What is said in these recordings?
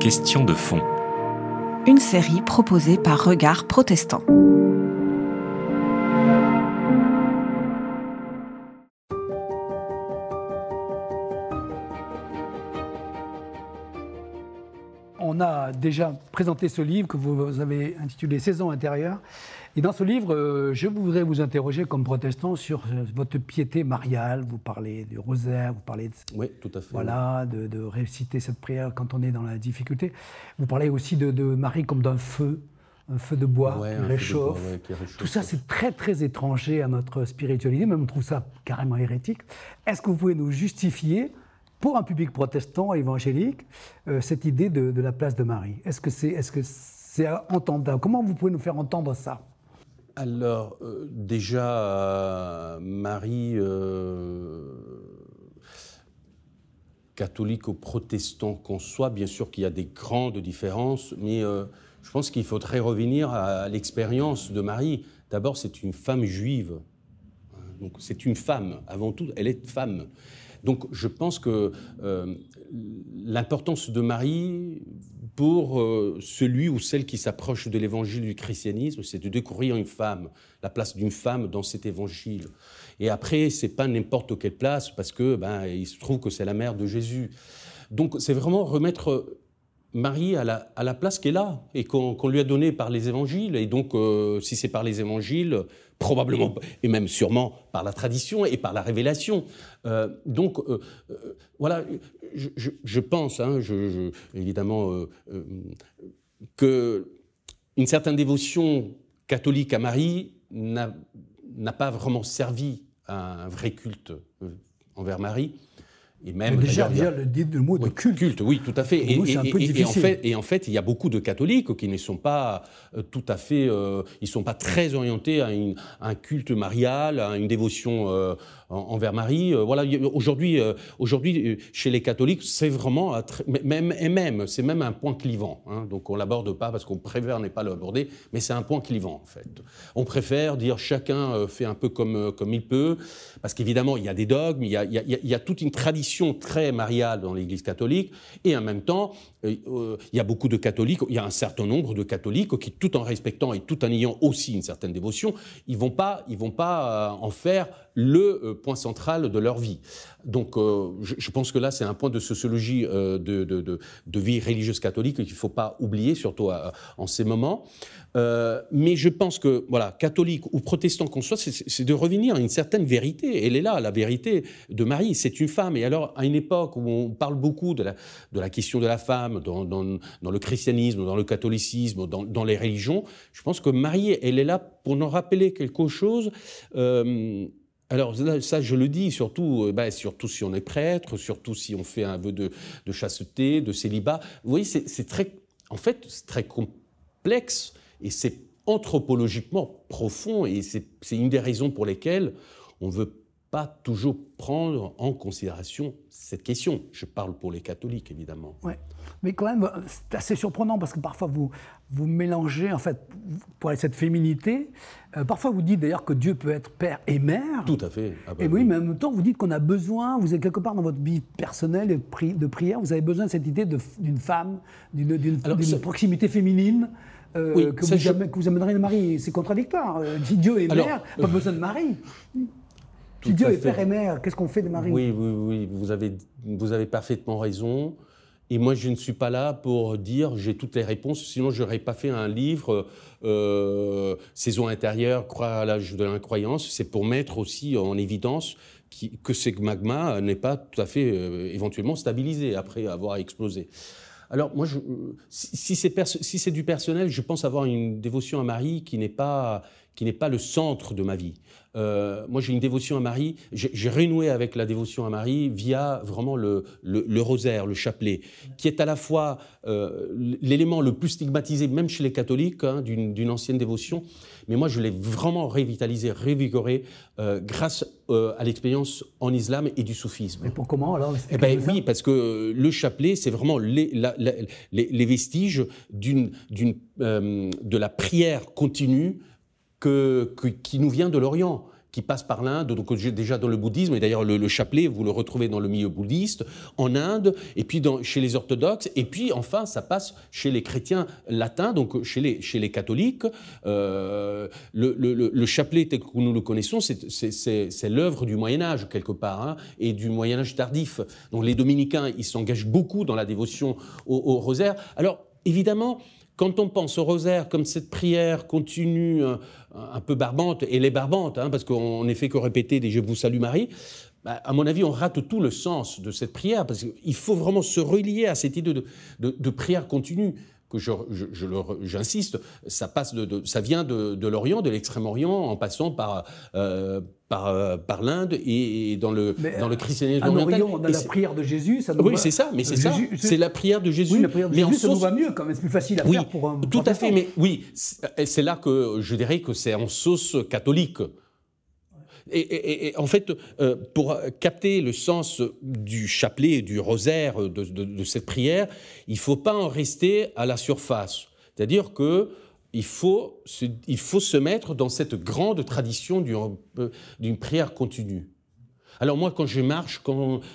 Question de fond. Une série proposée par Regard Protestant. Déjà présenté ce livre que vous avez intitulé Saison intérieure. Et dans ce livre, euh, je voudrais vous interroger comme protestant sur euh, votre piété mariale. Vous parlez du rosaire, vous parlez de, Oui, tout à fait. voilà, de, de réciter cette prière quand on est dans la difficulté. Vous parlez aussi de, de Marie comme d'un feu, un feu de bois Ouais, qui de réchauffe. bois, ouais, qui réchauffe. Tout ça, c'est très, très étranger à notre spiritualité. Même on trouve ça carrément hérétique. Est-ce que vous pouvez nous justifier, pour un public protestant évangélique, euh, cette idée de, la place de Marie Est-ce que c'est est -ce c'est entendable? Comment vous pouvez nous faire entendre ça? Alors, euh, déjà, Marie, euh, catholique ou protestant qu'on soit, bien sûr qu'il y a des grandes différences, mais je pense qu'il faudrait revenir à, l'expérience de Marie. D'abord, c'est une femme juive. Donc, c'est une femme, avant tout, elle est femme. Donc, je pense que euh, l'importance de Marie pour euh, celui ou celle qui s'approche de l'évangile du christianisme, c'est de découvrir une femme, la place d'une femme dans cet évangile. Et après, c'est pas n'importe quelle place parce que ben, il se trouve que c'est la mère de Jésus. Donc, c'est vraiment remettre Marie à la, à la place qu'elle a et qu'on lui a donnée par les évangiles. Et donc, euh, si c'est par les évangiles, probablement, et même sûrement par la tradition et par la révélation. Euh, donc, euh, voilà, je, pense, hein, évidemment, que une certaine dévotion catholique à Marie n'a pas vraiment servi à un vrai culte envers Marie. Et même, Mais Déjà, le, mot de oui, culte. oui, tout à fait. Et- et en fait, et en fait, il y a beaucoup de catholiques qui ne sont pas euh, tout à fait, euh, ils sont pas très orientés à, une- à un culte marial, à une dévotion euh, en- envers Marie. Euh, voilà, aujourd'hui, euh, aujourd'hui, chez les catholiques, c'est vraiment même et même, c'est même un point clivant. hein. donc on l'aborde pas parce qu'on préfère n'est pas l'aborder, mais c'est un point clivant en fait. On préfère dire chacun fait un peu comme comme il peut, parce qu'évidemment il y a des dogmes, y a- il y a- il y a toute une tradition très mariale dans l'Église catholique, et en même temps euh, euh, il y a beaucoup de catholiques, il y a un certain nombre de catholiques qui, tout en respectant et tout en ayant aussi une certaine dévotion, ils vont vont pas euh, en faire le point central de leur vie. Donc, euh, je, pense que là, c'est un point de sociologie euh, de, vie religieuse catholique qu'il ne faut pas oublier, surtout à- en ces moments. Euh, mais je pense que, voilà, catholique ou protestant qu'on soit, c'est- de revenir à une certaine vérité. Elle est là, la vérité de Marie. C'est une femme. Et alors, à une époque où on parle beaucoup de la, question de la femme dans, le christianisme, dans le catholicisme, dans, les religions, je pense que Marie, elle est là pour nous rappeler quelque chose. euh, alors ça, je le dis, surtout, euh, ben, surtout si on est prêtre, surtout si on fait un vœu de, de chasteté, de célibat. Vous voyez, c'est très, en fait, c'est très complexe et c'est anthropologiquement profond et c'est une des raisons pour lesquelles on veut pas toujours prendre en considération cette question. Je parle pour les catholiques, évidemment. Ouais. Mais quand même, c'est assez surprenant parce que parfois vous, vous mélangez, en fait, pour cette féminité. euh, parfois vous dites d'ailleurs que Dieu peut être père et mère. Tout à fait. Ah bah Et oui, mais en même temps, vous dites qu'on a besoin, vous êtes quelque part dans votre vie personnelle de, pri- de prière, vous avez besoin de cette idée d'une femme, d'une ça- proximité féminine. euh, Oui, que, vous je- amène- que vous amènerez de Marie. C'est contradictoire. Euh, Si Dieu est Alors, mère, pas besoin de Marie. Tout Si Dieu est père et mère, qu'est-ce qu'on fait de Marie Oui, oui, oui, vous avez, vous avez parfaitement raison. Et moi, je ne suis pas là pour dire j'ai toutes les réponses, sinon je n'aurais pas fait un livre, euh, Saison intérieure, croire à l'âge de l'incroyance. C'est pour mettre aussi en évidence qui- que ce magma n'est pas tout à fait euh, éventuellement stabilisé après avoir explosé. Alors moi, je, si, si c'est perso- si c'est du personnel, je pense avoir une dévotion à Marie qui n'est pas qui n'est pas le centre de ma vie. Euh, moi, j'ai une dévotion à Marie. J'ai renoué avec la dévotion à Marie via vraiment le, le, le rosaire, le chapelet, qui est à la fois euh, l'élément le plus stigmatisé, même chez les catholiques, hein, d'une ancienne dévotion. Mais moi, je l'ai vraiment révitalisé, révigoré euh, grâce à l'expérience en islam et du soufisme. Mais pour comment alors Eh ben oui, parce que le chapelet, c'est vraiment les, la- la- les- les vestiges d'une, de la prière continue qui nous vient de l'Orient. qui passe par l'Inde, donc déjà dans le bouddhisme, et d'ailleurs le, chapelet, vous le retrouvez dans le milieu bouddhiste, en Inde, et puis chez les orthodoxes, et puis enfin ça passe chez les chrétiens latins, donc chez les, catholiques. Euh, le, le, chapelet tel que nous le connaissons, c'est l'œuvre du Moyen Âge quelque part, hein, et du Moyen Âge tardif. Donc les dominicains, ils s'engagent beaucoup dans la dévotion au, au rosaire. Alors évidemment, quand on pense au rosaire comme cette prière continue, euh, un, peu barbante, et elle est barbante, hein, parce qu'on n'est fait que répéter des Je vous salue Marie, bah, à mon avis, on rate tout le sens de cette prière, parce qu'il faut vraiment se relier à cette idée de prière continue que j'insiste, ça, passe de, ça vient de, l'Orient, de l'Extrême-Orient, en passant par, euh, par, euh, par l'Inde et, dans, le, dans le christianisme oriental. Orient, on a la prière de Jésus, ça nous Oui, c'est ça, mais c'est ça. C'est la prière de Jésus. Oui, la prière de Jésus, ça nous va mieux quand même, c'est plus facile à faire pour un Tout à fait, mais oui, c'est là que je dirais que c'est en sauce catholique. Et, en fait, euh, pour capter le sens du chapelet et du rosaire de, cette prière, il ne faut pas en rester à la surface. C'est-à-dire que il faut, se, il faut se mettre dans cette grande tradition d'une prière continue. Alors moi, quand je marche,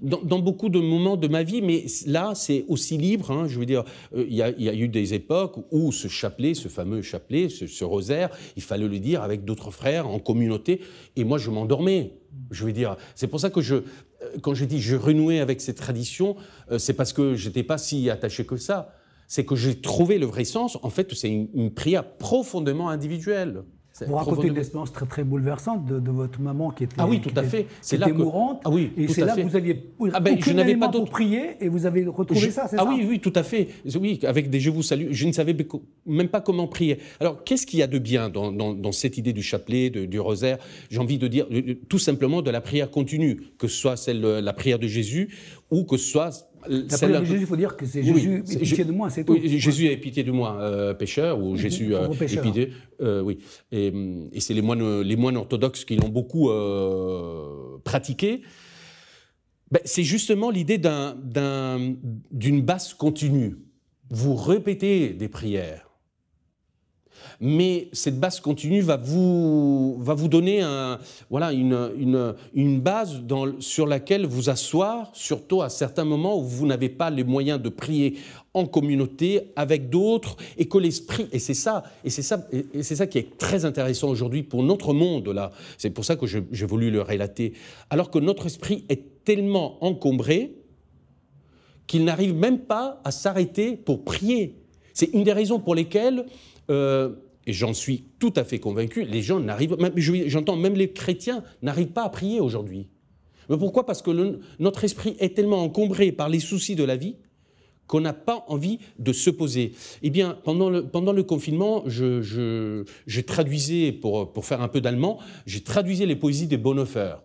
dans, beaucoup de moments de ma vie, mais là, c'est aussi libre. Hein, je veux dire, euh, il y, a eu des époques où ce chapelet, ce fameux chapelet, ce, rosaire, il fallait le dire avec d'autres frères en communauté, et moi, je m'endormais. Je veux dire, c'est pour ça que euh, quand je dis je renouais avec cette tradition, euh, c'est parce que j'étais pas si attaché que ça. C'est que j'ai trouvé le vrai sens. En fait, c'est une prière profondément individuelle. Vous racontez une expérience très très bouleversante de, votre maman qui était, ah oui, tout à fait. C'est là mourante. Ah oui, et c'est là que vous aviez ah ben, je n'avais pas pour prier et vous avez retrouvé ça, c'est ah ça oui, oui, tout à fait. Oui, avec des je vous salue. Je ne savais même pas comment prier. Alors, qu'est-ce qu'il y a de bien dans, dans, cette idée du chapelet, du rosaire? J'ai envie de dire tout simplement de la prière continue, que ce soit celle la prière de Jésus ou que ce soit la Jésus, il faut dire que c'est Jésus, oui, pitié de moi, c'est tout. Oui, Jésus a pitié de moi, euh, pécheur, ou Jésus a pitié. Euh, oui. Et, et c'est les moines, les moines orthodoxes qui l'ont beaucoup euh, pratiqué. Ben, c'est justement l'idée d'une basse continue. Vous répétez des prières mais cette base continue va vous, va vous donner un, voilà, une, une, une base sur laquelle vous asseoir, surtout à certains moments où vous n'avez pas les moyens de prier en communauté avec d'autres et que l'esprit et c'est ça et c'est ça et c'est ça qui est très intéressant aujourd'hui pour notre monde là. C'est pour ça que j'ai voulu le relater. Alors que notre esprit est tellement encombré qu'il n'arrive même pas à s'arrêter pour prier. C'est une des raisons pour lesquelles euh, et j'en suis tout à fait convaincu, les gens n'arrivent, j'entends même les chrétiens n'arrivent pas à prier aujourd'hui. Mais pourquoi? Parce que notre esprit est tellement encombré par les soucis de la vie qu'on n'a pas envie de se poser. Eh bien, pendant le, pendant le confinement, je, je, traduisais, pour, pour faire un peu d'allemand, j'ai traduisé les poésies de Bonhoeffer.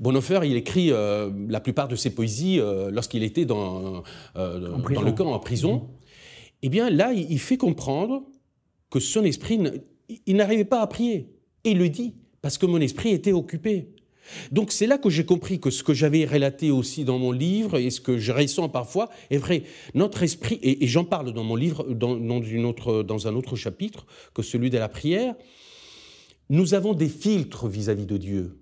Bonhoeffer, il écrit euh, la plupart de ses poésies euh, lorsqu'il était dans, euh, dans le camp, en prison. Mm-hmm. Eh bien, là, il fait comprendre que son esprit, il n'arrivait pas à prier. Et il le dit, parce que mon esprit était occupé. Donc c'est là que j'ai compris que ce que j'avais relaté aussi dans mon livre et ce que je ressens parfois est vrai. Notre esprit, et, j'en parle dans mon livre, dans, une autre, dans un autre chapitre que celui de la prière, nous avons des filtres vis-à-vis de Dieu,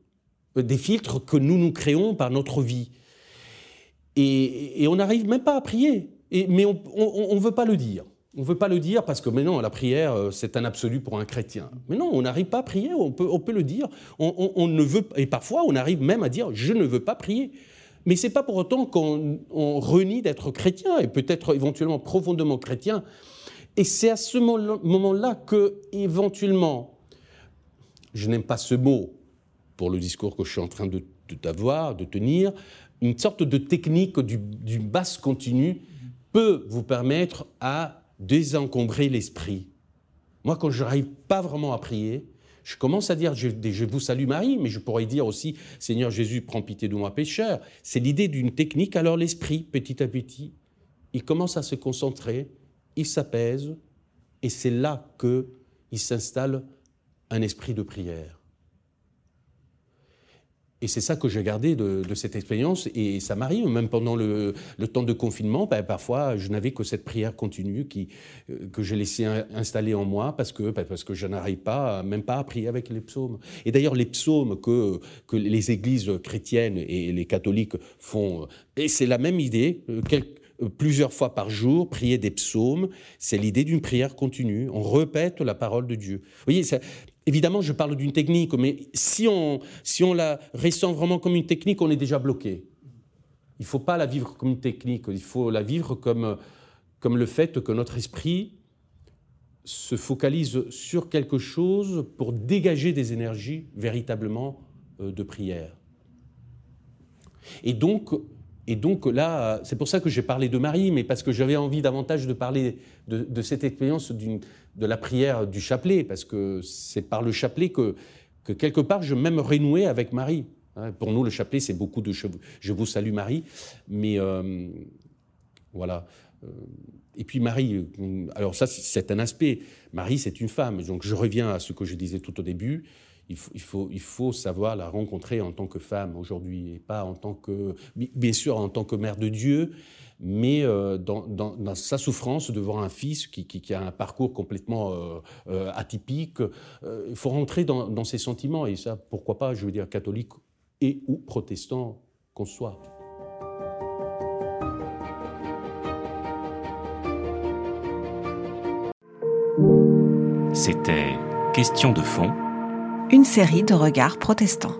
des filtres que nous nous créons par notre vie. Et, on n'arrive même pas à prier, mais on ne veut pas le dire. On ne veut pas le dire parce que mais non, la prière, euh, c'est un absolu pour un chrétien. Mais non, on n'arrive pas à prier, on peut, on peut le dire. On, ne veut, et parfois, on arrive même à dire je ne veux pas prier. Mais ce n'est pas pour autant qu'on renie d'être chrétien et peut-être éventuellement profondément chrétien. Et c'est à ce moment-là que, éventuellement, je n'aime pas ce mot pour le discours que je suis en train de, d'avoir, de tenir, une sorte de technique du, du basse continu peut vous permettre à désencombrer l'esprit. Moi, quand je n'arrive pas vraiment à prier, je commence à dire je, vous salue Marie, mais je pourrais dire aussi Seigneur Jésus, prends pitié de moi pécheur. C'est l'idée d'une technique. Alors l'esprit, petit à petit, il commence à se concentrer, il s'apaise, et c'est là que il s'installe un esprit de prière. Et c'est ça que j'ai gardé de, cette expérience. Et ça m'arrive, même pendant le, temps de confinement, ben, parfois je n'avais que cette prière continue qui, euh, que j'ai laissé installer en moi parce que, ben, parce que je n'arrive pas, même pas à prier avec les psaumes. Et d'ailleurs, les psaumes que, que les églises chrétiennes et les catholiques font, et c'est la même idée. Euh, plusieurs fois par jour, prier des psaumes, c'est l'idée d'une prière continue. On répète la parole de Dieu. Vous voyez, évidemment, je parle d'une technique, mais si on, si on la ressent vraiment comme une technique, on est déjà bloqué. Il ne faut pas la vivre comme une technique, il faut la vivre comme, comme le fait que notre esprit se focalise sur quelque chose pour dégager des énergies véritablement euh, de prière. Et donc, et donc là, c'est pour ça que j'ai parlé de Marie, mais parce que j'avais envie davantage de parler de, cette expérience de la prière du chapelet, parce que c'est par le chapelet que, que quelque part je m'aime renouer avec Marie. Hein, pour nous, le chapelet, c'est beaucoup de je, vous salue Marie, mais euh, voilà. Euh, et puis Marie, alors ça, c'est un aspect. Marie, c'est une femme. Donc je reviens à ce que je disais tout au début il faut, savoir la rencontrer en tant que femme aujourd'hui, et pas en tant que, bien sûr, en tant que mère de Dieu, mais euh, dans, sa souffrance devant un fils qui, a un parcours complètement euh, euh, atypique. il faut rentrer dans, ses sentiments, et ça, pourquoi pas, je veux dire, catholique et ou protestant qu'on soit. C'était Question de fond une série de regards protestants.